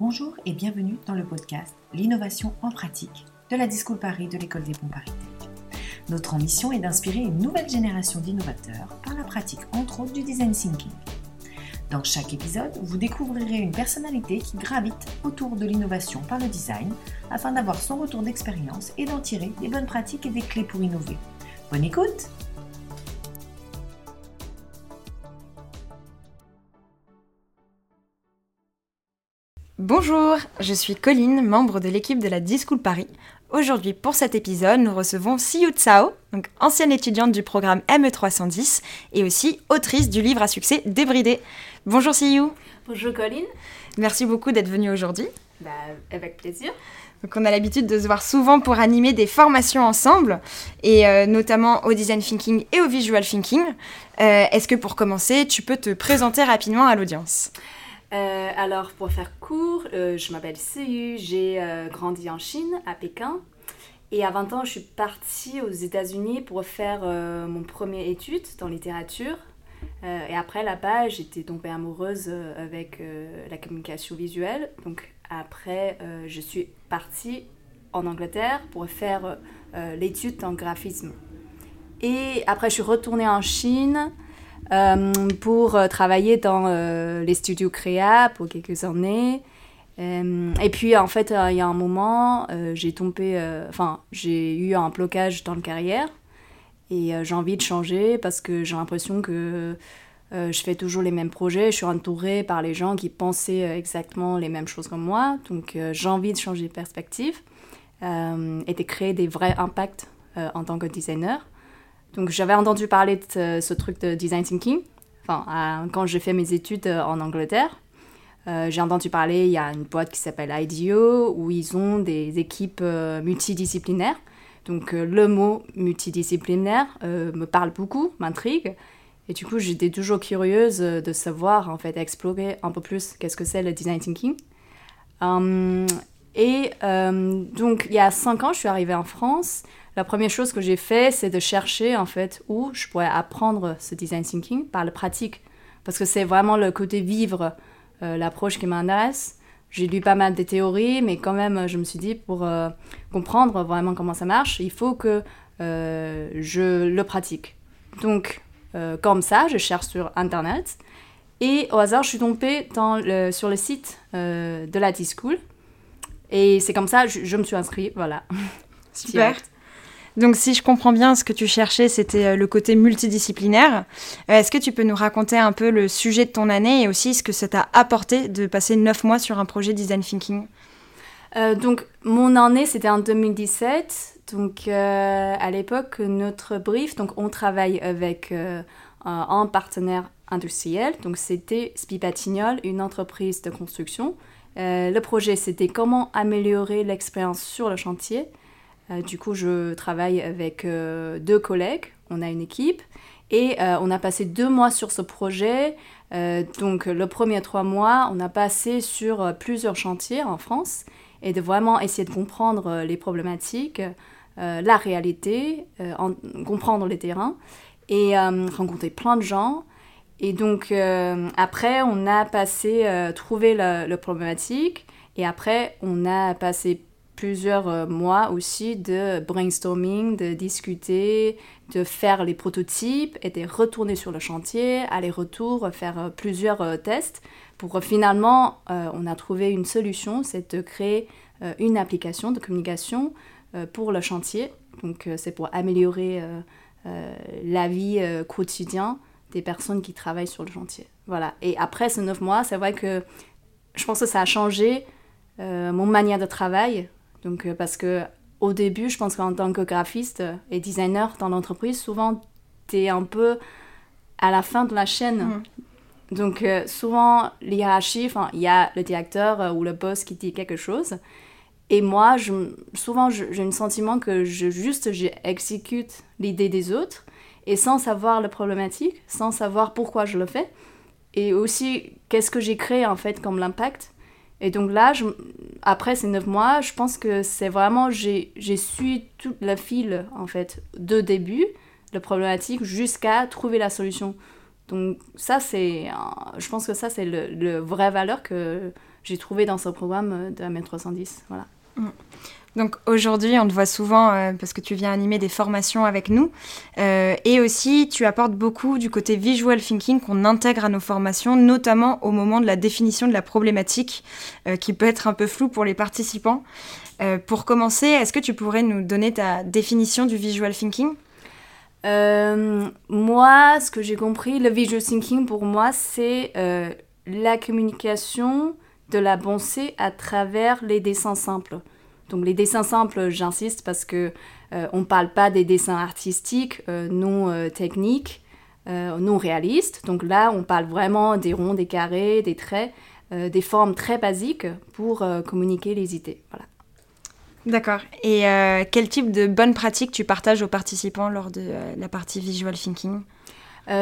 Bonjour et bienvenue dans le podcast L'innovation en pratique de la Discool Paris de l'école des ponts Paris Tech. Notre ambition est d'inspirer une nouvelle génération d'innovateurs par la pratique entre autres du design thinking. Dans chaque épisode, vous découvrirez une personnalité qui gravite autour de l'innovation par le design afin d'avoir son retour d'expérience et d'en tirer des bonnes pratiques et des clés pour innover. Bonne écoute Bonjour, je suis Colline, membre de l'équipe de la D-School Paris. Aujourd'hui, pour cet épisode, nous recevons Siyu Tsao, donc ancienne étudiante du programme ME310 et aussi autrice du livre à succès Débridé. Bonjour Siyu. Bonjour Colline. Merci beaucoup d'être venue aujourd'hui. Bah, avec plaisir. Donc on a l'habitude de se voir souvent pour animer des formations ensemble, et euh, notamment au design thinking et au visual thinking. Euh, Est-ce que pour commencer, tu peux te présenter rapidement à l'audience? Euh, alors, pour faire court, euh, je m'appelle Siyu, j'ai euh, grandi en Chine, à Pékin. Et à 20 ans, je suis partie aux États-Unis pour faire mon premier étude dans littérature. Et après, là-bas, j'étais tombée amoureuse avec la communication visuelle. Donc, après, je suis partie en Angleterre pour faire l'étude en graphisme. Et après, je suis retournée en Chine pour euh, travailler dans euh, les studios créa pour quelques années. Euh, et puis en fait, euh, il y a un moment, euh, j'ai tombé, euh, enfin, j'ai eu un blocage dans le carrière et euh, j'ai envie de changer parce que j'ai l'impression que euh, je fais toujours les mêmes projets. Je suis entourée par les gens qui pensaient euh, exactement les mêmes choses que moi, donc euh, j'ai envie de changer de perspective euh, et de créer des vrais impacts euh, en tant que designer. Donc j'avais entendu parler de ce, truc de design thinking, enfin quand j'ai fait mes études euh, en Angleterre. Euh, j'ai entendu parler, il y a une boîte qui s'appelle IDEO où ils ont des équipes euh, multidisciplinaires. Donc le mot multidisciplinaire me parle beaucoup, m'intrigue. Et du coup, j'étais toujours curieuse de savoir, en fait, explorer un peu plus qu'est-ce que c'est le design thinking. Hum, et donc, il y a cinq ans, je suis arrivée en France. La première chose que j'ai fait, c'est de chercher, en fait, où je pourrais apprendre ce design thinking par la pratique. Parce que c'est vraiment le côté vivre euh, l'approche qui m'intéresse. J'ai lu pas mal de théories, mais quand même, je me suis dit, pour euh, comprendre vraiment comment ça marche, il faut que euh, je le pratique. Donc, comme ça, je cherche sur Internet. Et au hasard, je suis tombée sur le site de la D-School. Et c'est comme ça, je, je me suis inscrite, voilà. Super. Donc si je comprends bien, ce que tu cherchais, c'était euh, le côté multidisciplinaire. Euh, Est-ce que tu peux nous raconter un peu le sujet de ton année et aussi ce que ça t'a apporté de passer neuf mois sur un projet design thinking? Euh, donc, mon année, c'était en 2017. Donc, à l'époque, notre brief, donc on travaille avec un, partenaire industriel. Donc, c'était Spipatignol, une entreprise de construction. Le projet, c'était comment améliorer l'expérience sur le chantier. Euh, du coup, je travaille avec euh, deux collègues. On a une équipe. Et euh, on a passé deux mois sur ce projet. Donc, le premier trois mois, on a passé sur plusieurs chantiers en France et de vraiment essayer de comprendre les problématiques, la réalité, en- comprendre les terrains et rencontrer plein de gens. Et donc après, on a passé, trouvé la, la problématique et après, on a passé plusieurs euh, mois aussi de brainstorming, de discuter, de faire les prototypes et de retourner sur le chantier, aller-retour, faire euh, plusieurs euh, tests pour finalement, on a trouvé une solution, c'est de créer une application de communication pour le chantier. Donc c'est pour améliorer la vie quotidienne des personnes qui travaillent sur le chantier. Voilà. Et après ces neuf mois, c'est vrai que je pense que ça a changé mon manière de travail. Donc euh, parce que au début, je pense qu'en tant que graphiste et designer dans l'entreprise, souvent tu es un peu à la fin de la chaîne. Mhm. Donc euh, souvent, l'hierarchie, enfin, il y a le directeur euh, ou le boss qui dit quelque chose. Et moi, je, souvent, j'ai le sentiment que je, juste j'exécute l'idée des autres et sans savoir la problématique, sans savoir pourquoi je le fais. Et aussi, qu'est-ce que j'ai créé en fait comme l'impact? Et donc là, après ces neuf mois, je pense que c'est vraiment, j'ai su toute la file en fait, de début, la problématique, jusqu'à trouver la solution. Donc ça, c'est, je pense que ça, c'est le, le vrai valeur que j'ai trouvé dans ce programme de la 310 Voilà. Donc aujourd'hui, on te voit souvent euh, parce que tu viens animer des formations avec nous. Euh, et aussi, tu apportes beaucoup du côté visual thinking qu'on intègre à nos formations, notamment au moment de la définition de la problématique, euh, qui peut être un peu floue pour les participants. pour commencer, est-ce que tu pourrais nous donner ta définition du visual thinking? Moi, ce que j'ai compris, le visual thinking pour moi, c'est la communication de la pensée à travers les dessins simples. Donc les dessins simples, j'insiste parce que euh, on ne parle pas des dessins artistiques euh, non euh, techniques, non réalistes. Donc là, on parle vraiment des ronds, des carrés, des traits, des formes très basiques pour communiquer les idées. Voilà. D'accord. Et quel type de bonnes pratiques tu partages aux participants lors de la partie visual thinking?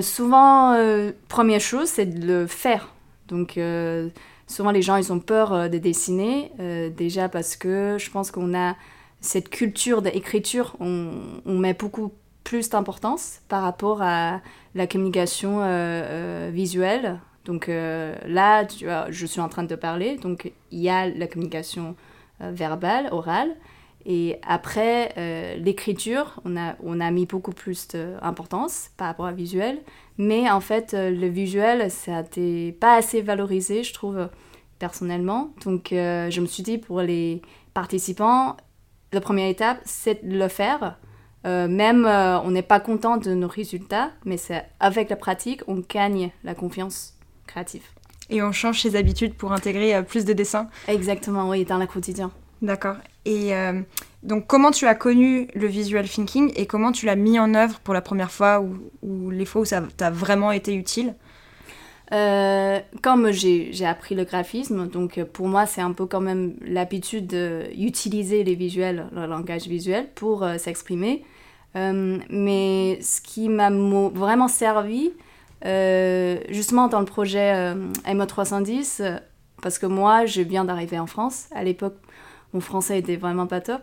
Souvent, première chose, c'est de le faire. Donc souvent les gens ils ont peur euh, de dessiner, euh, déjà parce que je pense qu'on a cette culture d'écriture, on, met beaucoup plus d'importance par rapport à la communication euh, visuelle. Donc là, tu vois, je suis en train de parler, donc il y a la communication verbale, orale. Et après, l'écriture, on a, on a mis beaucoup plus d'importance par rapport à visuel. Mais en fait, euh, le visuel, ça n'était pas assez valorisé, je trouve, personnellement. Donc, euh, je me suis dit, pour les participants, la première étape, c'est de le faire. Euh, même on n'est pas content de nos résultats, mais c'est avec la pratique, on gagne la confiance créative. Et on change ses habitudes pour intégrer plus de dessins Exactement, oui, dans le quotidien. D'accord. Et donc, comment tu as connu le visual thinking et comment tu l'as mis en œuvre pour la première fois ou, les fois où ça t'a vraiment été utile? Euh, comme j'ai appris le graphisme, donc pour moi c'est un peu quand même l'habitude d'utiliser les visuels, le langage visuel pour euh, s'exprimer. Euh, mais ce qui m'a vraiment servi, justement dans le projet MO310, parce que moi je viens d'arriver en France, à l'époque mon français était vraiment pas top,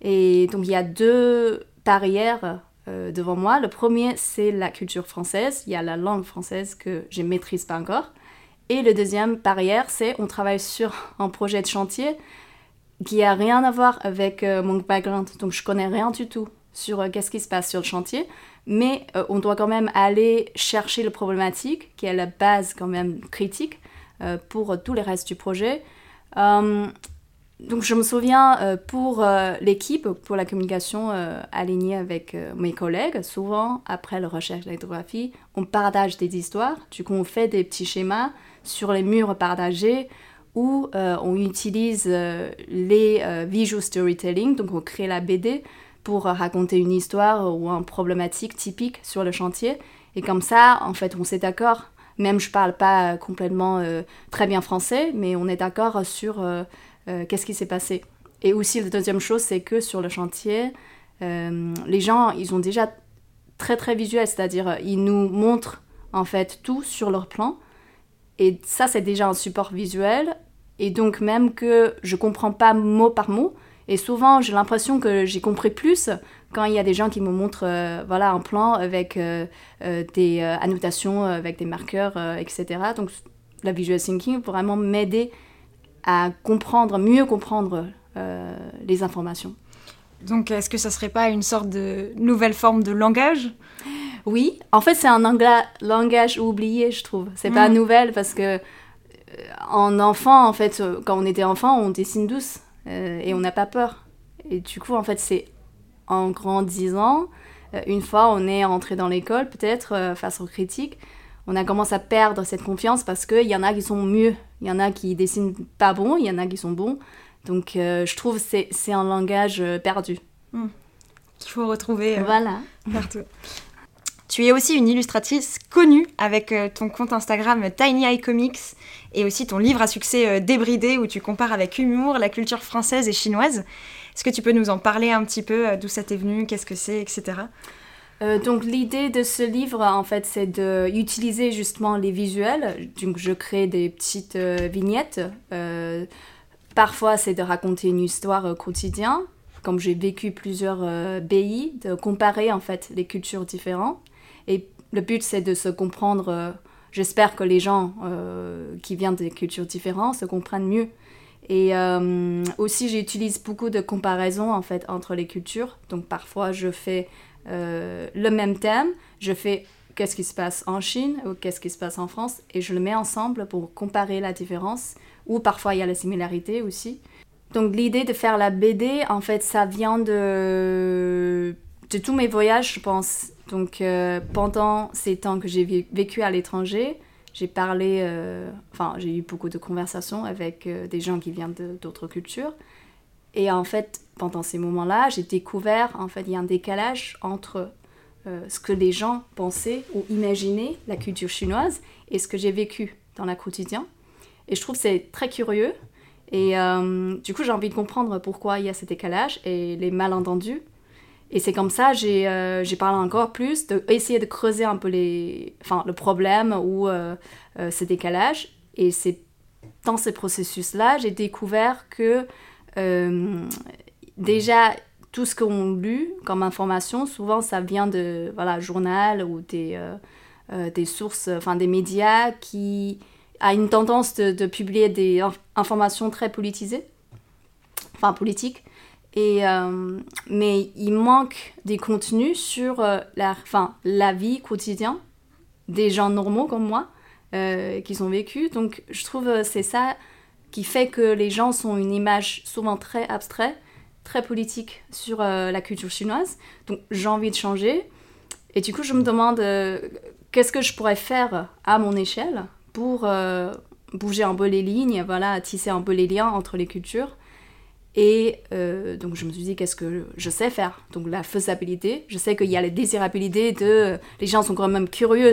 et donc il y a deux barrières euh, devant moi. Le premier, c'est la culture française. Il y a la langue française que je ne maîtrise pas encore. Et le deuxième barrière, c'est on travaille sur un projet de chantier qui a rien à voir avec euh, mon background. Donc je connais rien du tout sur euh, qu'est-ce qui se passe sur le chantier. Mais on doit quand même aller chercher le problématique, qui est la base quand même critique pour tous les restes du projet donc je me souviens euh, pour euh, l'équipe, pour la communication euh, alignée avec mes collègues, souvent après la recherche d'ethnographie, on partage des histoires. Du coup, on fait des petits schémas sur les murs partagés où on utilise les visual storytelling, donc on crée la BD pour raconter une histoire ou une problématique typique sur le chantier. Et comme ça, en fait, on s'est d'accord. Même je parle pas complètement très bien français, mais on est d'accord sur euh, qu'est-ce qui s'est passé? Et aussi, la deuxième chose, c'est que sur le chantier, euh, les gens, ils ont déjà très très visuel, c'est-à-dire euh, ils nous montrent en fait tout sur leur plan. Et ça, c'est déjà un support visuel. Et donc, même que je comprends pas mot par mot, et souvent, j'ai l'impression que j'ai compris plus quand il y a des gens qui me montrent voilà, un plan avec des annotations, avec des marqueurs, etc. Donc, la visual thinking vraiment m'aider à comprendre, mieux comprendre euh, les informations. Donc, est-ce que ça serait pas une sorte de nouvelle forme de langage? Oui, en fait, c'est un langage oublié, je trouve. C'est pas mm. nouvelle parce que euh, en enfant, en fait, euh, quand on était enfant, on dessine douce et on n'a pas peur. Et du coup, en fait, c'est en grandissant, une fois on est rentré dans l'école, peut-être face aux critiques, on a commencé à perdre cette confiance parce qu'il y en a qui sont mieux, il y en a qui dessinent pas bon, il y en a qui sont bons. Donc euh, je trouve que c'est un langage euh, perdu. Hmm. Qu'il faut retrouver euh, voilà. partout. Tu es aussi une illustratrice connue avec ton compte Instagram Tiny Eye Comics et aussi ton livre à succès Débridé où tu compares avec humour la culture française et chinoise. Est-ce que tu peux nous en parler un petit peu, d'où ça t'est venu, qu'est-ce que c'est, etc. Euh, donc l'idée de ce livre, en fait, c'est d'utiliser justement les visuels. Donc je crée des petites euh, vignettes. Euh, parfois, c'est de raconter une histoire quotidienne, comme j'ai vécu plusieurs pays, de comparer en fait les cultures différentes. Et le but, c'est de se comprendre j'espère que les gens qui viennent des cultures différentes se comprennent mieux. Et aussi, j'utilise beaucoup de comparaisons en fait entre les cultures. Donc parfois, je fais le même thème, je fais qu'est-ce qui se passe en Chine ou qu'est-ce qui se passe en France et je le mets ensemble pour comparer la différence ou parfois il y a la similarité aussi. Donc l'idée de faire la BD, en fait, ça vient de, de tous mes voyages, je pense. Donc euh, pendant ces temps que j'ai vécu à l'étranger, j'ai parlé, euh, enfin j'ai eu beaucoup de conversations avec euh, des gens qui viennent d'autres cultures. Et en fait, pendant ces moments-là, j'ai découvert, en fait, il y a un décalage entre ce que les gens pensaient ou imaginaient la culture chinoise et ce que j'ai vécu dans la quotidien. Et je trouve c'est très curieux. Et euh, du coup, j'ai envie de comprendre pourquoi il y a ce décalage et les malentendus. Et c'est comme ça, j'ai euh, parlé encore plus, d'essayer de, de creuser un peu les, enfin, le problème ou euh, euh, ce décalage. Et c'est dans ce processus-là, j'ai découvert que déjà, tout ce qu'on lu comme information, souvent ça vient de voilà, journal ou des, des sources, enfin des médias qui a une tendance de, publier des informations très politisées, enfin politiques. Et, euh, mais il manque des contenus sur euh, la, enfin, la vie quotidienne des gens normaux comme moi euh, qui sont vécus. Donc je trouve c'est ça qui fait que les gens sont une image souvent très abstraite, très politique sur la culture chinoise. Donc j'ai envie de changer. Et du coup je me demande qu'est-ce que je pourrais faire à mon échelle pour euh, bouger un peu les lignes, voilà, tisser un peu les liens entre les cultures. Et euh, donc je me suis dit, qu'est-ce que je sais faire? Donc la faisabilité, je sais qu'il y a la désirabilité de... Les gens sont quand même curieux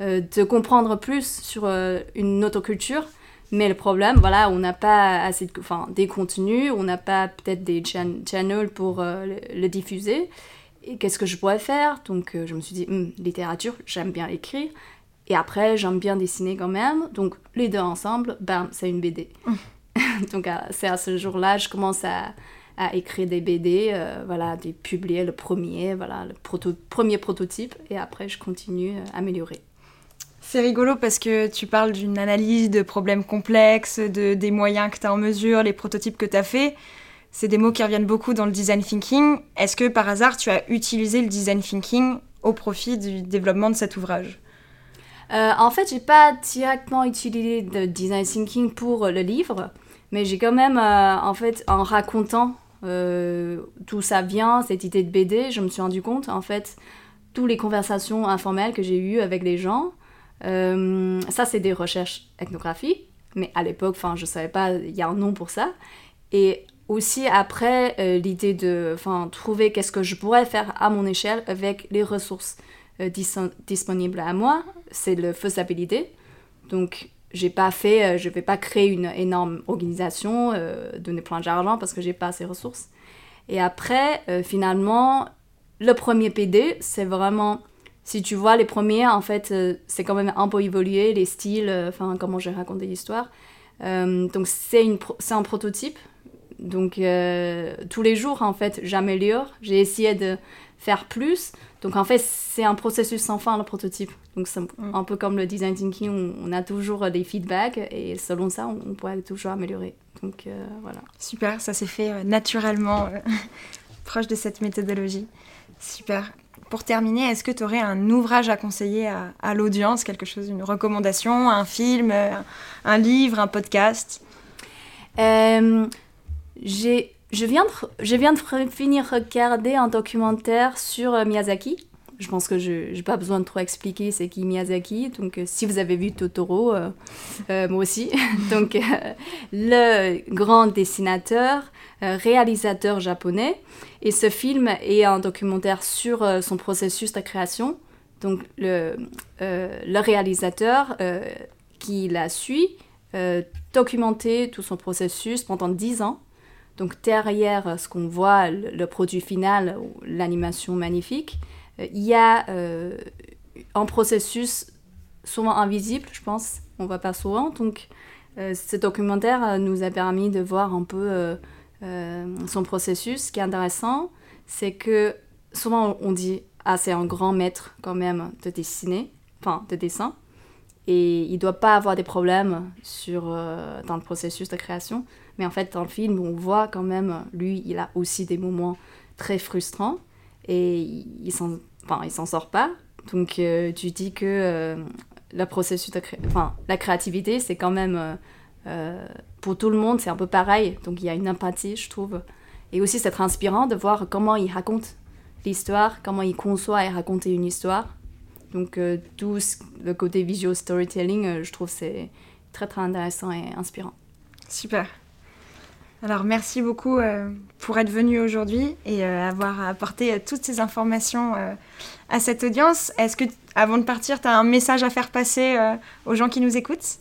euh, de comprendre plus sur une autre culture. Mais le problème, voilà, on n'a pas assez de, enfin, des contenus, on n'a pas peut-être des channels pour le, diffuser. Et qu'est-ce que je pourrais faire? Donc je me suis dit, hum, littérature, j'aime bien écrire. Et après, j'aime bien dessiner quand même. Donc, les deux ensemble, bam, c'est une BD. donc, c'est à ce jour-là, je commence à, à écrire des BD, euh, voilà, de publier le premier, voilà, le proto premier prototype. Et après, je continue à améliorer. C'est rigolo parce que tu parles d'une analyse de problèmes complexes, de, des moyens que tu as en mesure, les prototypes que tu as fait. C'est des mots qui reviennent beaucoup dans le design thinking. Est-ce que par hasard tu as utilisé le design thinking au profit du développement de cet ouvrage? Euh, en fait, j'ai pas directement utilisé le design thinking pour le livre, mais j'ai quand même, euh, en fait, en racontant euh, d'où ça vient, cette idée de BD, je me suis rendu compte, en fait, toutes les conversations informelles que j'ai eues avec les gens, ça, c'est des recherches ethnographiques, mais à l'époque, enfin, je savais pas, il y a un nom pour ça. Et aussi après, l'idée de trouver qu'est-ce que je pourrais faire à mon échelle avec les ressources. Euh, disponible à moi, c'est la faisabilité. Donc, j'ai pas fait, euh, je vais pas créer une énorme organisation, euh, donner plein d'argent parce que j'ai pas ces ressources. Et après, finalement, le premier PD, c'est vraiment, si tu vois les premiers, en fait, c'est quand même un peu évolué, les styles, enfin, comment j'ai raconté l'histoire. donc, c'est un prototype. Donc, tous les jours, en fait, j'améliore. J'ai essayé de faire plus. Donc en fait, c'est un processus sans fin, le prototype. Donc c'est mm. un peu comme le design thinking, on a toujours des feedbacks et selon ça, on, pourrait toujours améliorer. Donc euh, voilà. Super, ça s'est fait euh, naturellement, euh, proche de cette méthodologie. Super. Pour terminer, est-ce que tu aurais un ouvrage à conseiller à, l'audience, quelque chose, une recommandation, un film, un livre, un podcast? J'ai je viens, de, je viens de finir regarder un documentaire sur euh, Miyazaki. Je pense que je n'ai pas besoin de trop expliquer c'est qui Miyazaki. Donc, euh, si vous avez vu Totoro, euh, moi aussi. donc, le grand dessinateur, réalisateur japonais. Et ce film est un documentaire sur son processus de création. Donc, le, le réalisateur qui la suit, documenté tout son processus pendant 10 ans donc derrière ce qu'on voit, le, produit final, l'animation magnifique, euh, il y a euh, un processus souvent invisible, je pense, on ne voit pas souvent. Donc euh, ce documentaire nous a permis de voir un peu son processus. Ce qui est intéressant, c'est que souvent on dit ah c'est un grand maître quand même de dessiner, enfin de dessin. et il doit pas avoir des problèmes sur, euh, dans le processus de création. Mais en fait, dans le film, on voit quand même, lui, il a aussi des moments très frustrants et il s'en enfin, sort pas. Donc euh, tu dis que euh, le processus enfin, la créativité, c'est quand même pour tout le monde, c'est un peu pareil. Donc il y a une empathie, je trouve. Et aussi, c'est très inspirant de voir comment il raconte l'histoire, comment il conçoit et raconter une histoire. Donc euh, tout le côté visual storytelling, euh, je trouve c'est très très intéressant et inspirant. Super. Alors merci beaucoup euh, pour être venu aujourd'hui et avoir apporté toutes ces informations à cette audience. Est-ce que avant de partir, tu as un message à faire passer aux gens qui nous écoutent?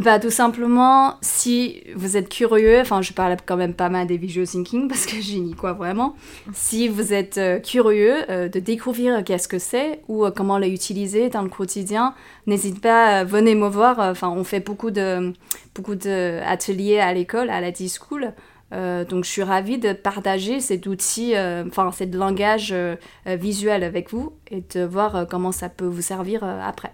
Bah, tout simplement, si vous êtes curieux, enfin, je parle quand même pas mal des visual thinking parce que j'y n'y quoi vraiment. Si vous êtes euh, curieux euh, de découvrir qu'est-ce que c'est ou euh, comment l'utiliser dans le quotidien, n'hésitez pas, venez me voir. Enfin, on fait beaucoup de beaucoup d'ateliers à l'école, à la D-School. donc, je suis ravie de partager cet outil, enfin, cet langage visuel avec vous et de voir comment ça peut vous servir après.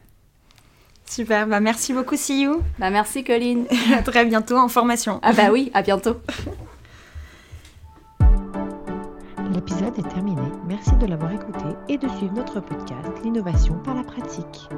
Super, bah merci beaucoup you. Bah merci Colline. à très bientôt en formation. Ah bah oui, à bientôt. L'épisode est terminé. Merci de l'avoir écouté et de suivre notre podcast L'innovation par la pratique.